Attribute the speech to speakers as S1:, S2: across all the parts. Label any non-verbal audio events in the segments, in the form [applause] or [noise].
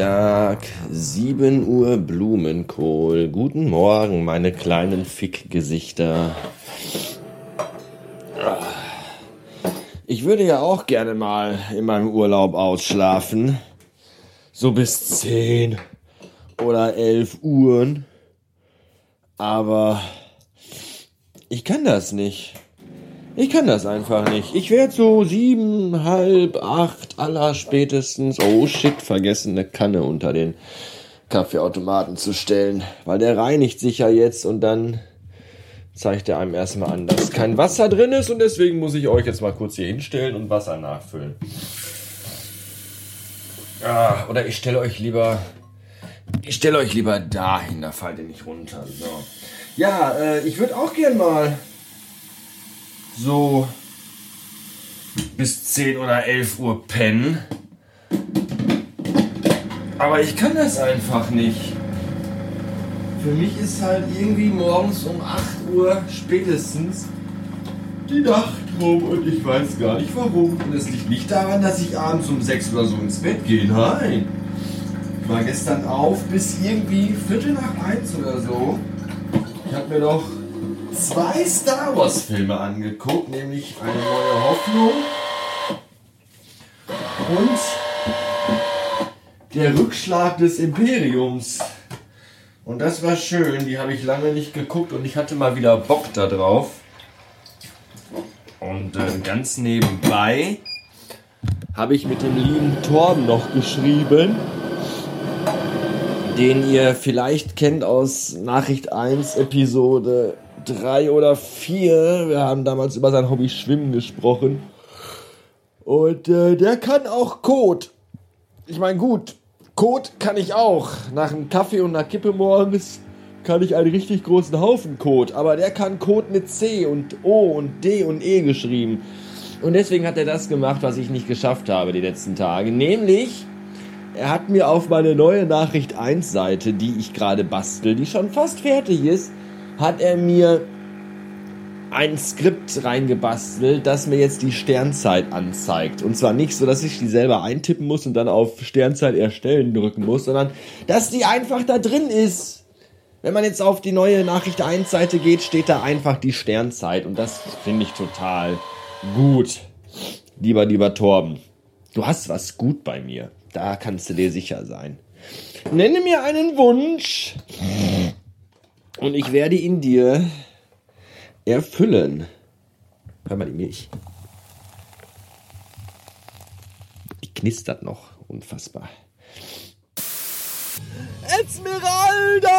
S1: Dienstag, 7 Uhr Blumenkohl. Guten Morgen, meine kleinen Fickgesichter. Ich würde ja auch gerne mal in meinem Urlaub ausschlafen. So bis 10 oder 11 Uhren. Aber ich kann das nicht. Ich kann das einfach nicht. Ich werde so sieben, halb, acht, aller spätestens. Oh shit, vergessen eine Kanne unter den Kaffeeautomaten zu stellen. Weil der reinigt sich ja jetzt und dann zeigt er einem erstmal an, dass kein Wasser drin ist und deswegen muss ich euch jetzt mal kurz hier hinstellen und Wasser nachfüllen. Ah, oder ich stelle euch lieber. Ich stelle euch lieber dahin, da fallt ihr nicht runter. So. Ja, äh, ich würde auch gern mal so bis 10 oder 11 Uhr pennen. Aber ich kann das einfach nicht. Für mich ist halt irgendwie morgens um 8 Uhr spätestens die Nacht rum und ich weiß gar nicht warum. Und es liegt nicht daran, dass ich abends um 6 oder so ins Bett gehe. Nein. Ich war gestern auf bis irgendwie Viertel nach 1 oder so. Ich habe mir doch zwei Star Wars Filme angeguckt, nämlich Eine neue Hoffnung und Der Rückschlag des Imperiums. Und das war schön, die habe ich lange nicht geguckt und ich hatte mal wieder Bock da drauf. Und äh, ganz nebenbei habe ich mit dem lieben Torben noch geschrieben, den ihr vielleicht kennt aus Nachricht 1 Episode drei oder vier. Wir haben damals über sein Hobby Schwimmen gesprochen. Und äh, der kann auch Code. Ich meine, gut, Code kann ich auch. Nach einem Kaffee und einer Kippe morgens kann ich einen richtig großen Haufen Code. Aber der kann Code mit C und O und D und E geschrieben. Und deswegen hat er das gemacht, was ich nicht geschafft habe die letzten Tage. Nämlich, er hat mir auf meine neue Nachricht 1 Seite, die ich gerade bastel, die schon fast fertig ist, hat er mir ein Skript reingebastelt, das mir jetzt die Sternzeit anzeigt. Und zwar nicht so, dass ich die selber eintippen muss und dann auf Sternzeit erstellen drücken muss, sondern dass die einfach da drin ist. Wenn man jetzt auf die neue Nachricht 1 Seite geht, steht da einfach die Sternzeit und das finde ich total gut. Lieber, lieber Torben, du hast was gut bei mir. Da kannst du dir sicher sein. Nenne mir einen Wunsch. Und ich werde ihn dir erfüllen. Hör mal die Milch. Die knistert noch. Unfassbar. Esmeralda!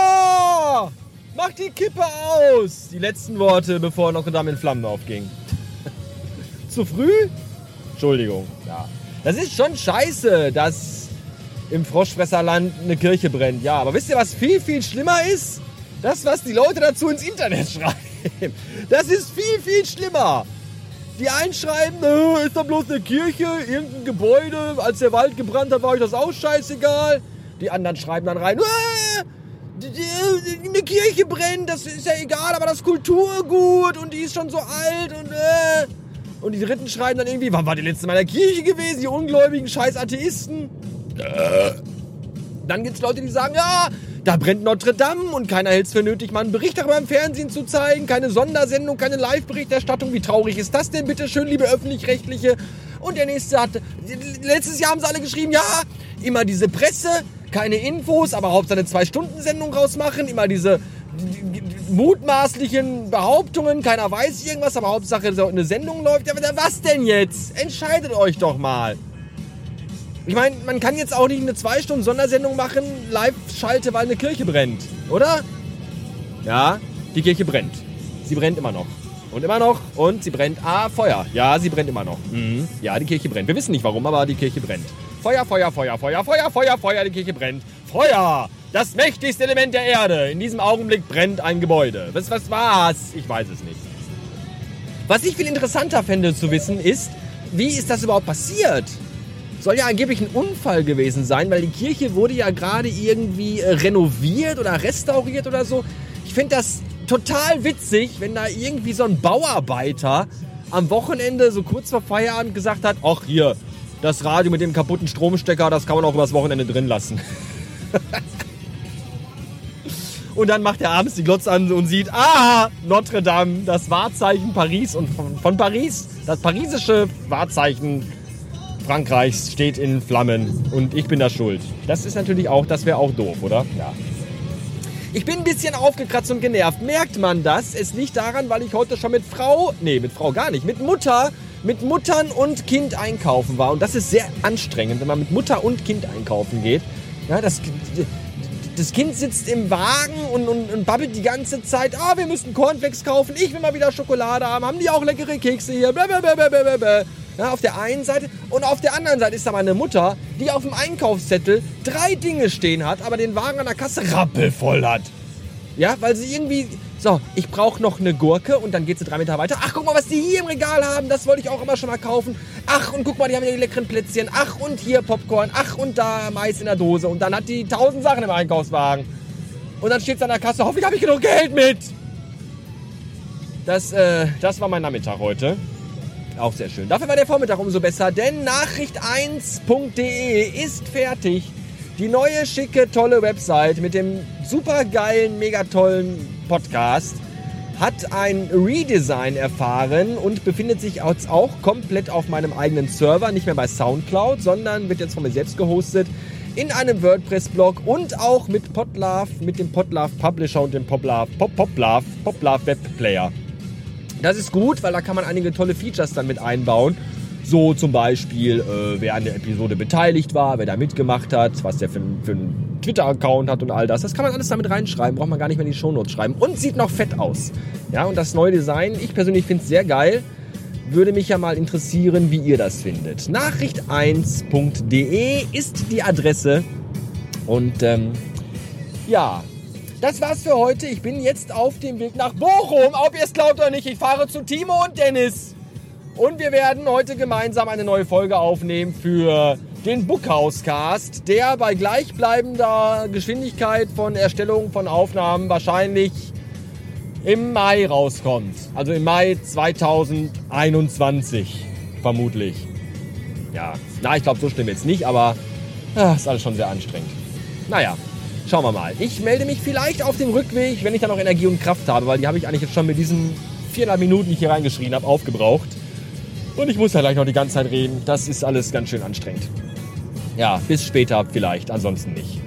S1: Mach die Kippe aus! Die letzten Worte, bevor Notre Dame in Flammen aufging. [laughs] Zu früh? Entschuldigung. Ja. Das ist schon scheiße, dass im Froschfresserland eine Kirche brennt. Ja, aber wisst ihr, was viel, viel schlimmer ist? Das, was die Leute dazu ins Internet schreiben, das ist viel, viel schlimmer. Die einen schreiben, ist doch bloß eine Kirche, irgendein Gebäude, als der Wald gebrannt hat, war euch das auch scheißegal. Die anderen schreiben dann rein, eine Kirche brennt, das ist ja egal, aber das Kulturgut und die ist schon so alt und äh. Und die Dritten schreiben dann irgendwie, wann war die letzte Mal in der Kirche gewesen, die ungläubigen scheiß Atheisten? Äh. Dann gibt es Leute, die sagen, ja, da brennt Notre Dame und keiner hält es für nötig, mal einen Bericht darüber im Fernsehen zu zeigen, keine Sondersendung, keine Live-Berichterstattung. Wie traurig ist das denn bitte schön, liebe Öffentlich-Rechtliche? Und der nächste hat, letztes Jahr haben sie alle geschrieben, ja, immer diese Presse, keine Infos, aber Hauptsache eine Zwei-Stunden-Sendung rausmachen, immer diese mutmaßlichen Behauptungen, keiner weiß irgendwas, aber Hauptsache eine Sendung läuft. Ja, was denn jetzt? Entscheidet euch doch mal. Ich meine, man kann jetzt auch nicht eine zwei Stunden Sondersendung machen, Live-Schalte, weil eine Kirche brennt, oder? Ja, die Kirche brennt. Sie brennt immer noch. Und immer noch. Und sie brennt. Ah, Feuer. Ja, sie brennt immer noch. Mhm. Ja, die Kirche brennt. Wir wissen nicht warum, aber die Kirche brennt. Feuer, Feuer, Feuer, Feuer, Feuer, Feuer, Feuer, die Kirche brennt. Feuer! Das mächtigste Element der Erde. In diesem Augenblick brennt ein Gebäude. Was, was war's? Ich weiß es nicht. Was ich viel interessanter fände zu wissen ist, wie ist das überhaupt passiert? Soll ja angeblich ein Unfall gewesen sein, weil die Kirche wurde ja gerade irgendwie äh, renoviert oder restauriert oder so. Ich finde das total witzig, wenn da irgendwie so ein Bauarbeiter am Wochenende so kurz vor Feierabend gesagt hat, ach hier, das Radio mit dem kaputten Stromstecker, das kann man auch übers Wochenende drin lassen. [laughs] und dann macht er abends die Glotze an und sieht, ah, Notre Dame, das Wahrzeichen Paris und von, von Paris, das parisische Wahrzeichen Frankreichs steht in Flammen und ich bin da schuld. Das ist natürlich auch, das wäre auch doof, oder? Ja. Ich bin ein bisschen aufgekratzt und genervt. Merkt man das? Es liegt daran, weil ich heute schon mit Frau, nee, mit Frau gar nicht, mit Mutter, mit Muttern und Kind einkaufen war. Und das ist sehr anstrengend, wenn man mit Mutter und Kind einkaufen geht. Ja, das, das Kind sitzt im Wagen und, und, und babbelt die ganze Zeit, ah, wir müssen Cornflakes kaufen, ich will mal wieder Schokolade haben, haben die auch leckere Kekse hier, blablabla. Ja, auf der einen Seite und auf der anderen Seite ist da meine Mutter, die auf dem Einkaufszettel drei Dinge stehen hat, aber den Wagen an der Kasse rappelvoll hat. Ja, weil sie irgendwie, so, ich brauche noch eine Gurke und dann geht sie drei Meter weiter. Ach, guck mal, was die hier im Regal haben, das wollte ich auch immer schon mal kaufen. Ach, und guck mal, die haben ja die leckeren Plätzchen. Ach, und hier Popcorn. Ach, und da Mais in der Dose. Und dann hat die tausend Sachen im Einkaufswagen. Und dann steht sie an der Kasse, hoffentlich habe ich genug Geld mit. Das, äh, das war mein Nachmittag heute. Auch sehr schön. Dafür war der Vormittag umso besser, denn nachricht1.de ist fertig. Die neue, schicke, tolle Website mit dem super geilen, mega tollen Podcast hat ein Redesign erfahren und befindet sich auch komplett auf meinem eigenen Server, nicht mehr bei Soundcloud, sondern wird jetzt von mir selbst gehostet in einem WordPress-Blog und auch mit Podlove, mit dem Podlove Publisher und dem Poplove, Pop, Poplove, Poplove Web. Das ist gut, weil da kann man einige tolle Features dann mit einbauen. So zum Beispiel, äh, wer an der Episode beteiligt war, wer da mitgemacht hat, was der für, für einen Twitter-Account hat und all das. Das kann man alles damit reinschreiben, braucht man gar nicht mehr in die Shownotes schreiben. Und sieht noch fett aus. Ja, und das neue Design, ich persönlich finde es sehr geil. Würde mich ja mal interessieren, wie ihr das findet. Nachricht1.de ist die Adresse. Und ähm, ja, das war's für heute. Ich bin jetzt auf dem Weg nach Bochum. Ob ihr es glaubt oder nicht, ich fahre zu Timo und Dennis. Und wir werden heute gemeinsam eine neue Folge aufnehmen für den Bookhouse-Cast, der bei gleichbleibender Geschwindigkeit von Erstellung von Aufnahmen wahrscheinlich im Mai rauskommt. Also im Mai 2021 vermutlich. Ja, na, ich glaube, so schlimm jetzt nicht, aber ah, ist alles schon sehr anstrengend. Naja, Schauen wir mal. Ich melde mich vielleicht auf dem Rückweg, wenn ich dann noch Energie und Kraft habe, weil die habe ich eigentlich jetzt schon mit diesen viereinhalb Minuten, die ich hier reingeschrien habe, aufgebraucht. Und ich muss ja gleich noch die ganze Zeit reden. Das ist alles ganz schön anstrengend. Ja, bis später vielleicht, ansonsten nicht.